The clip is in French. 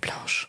Blanche.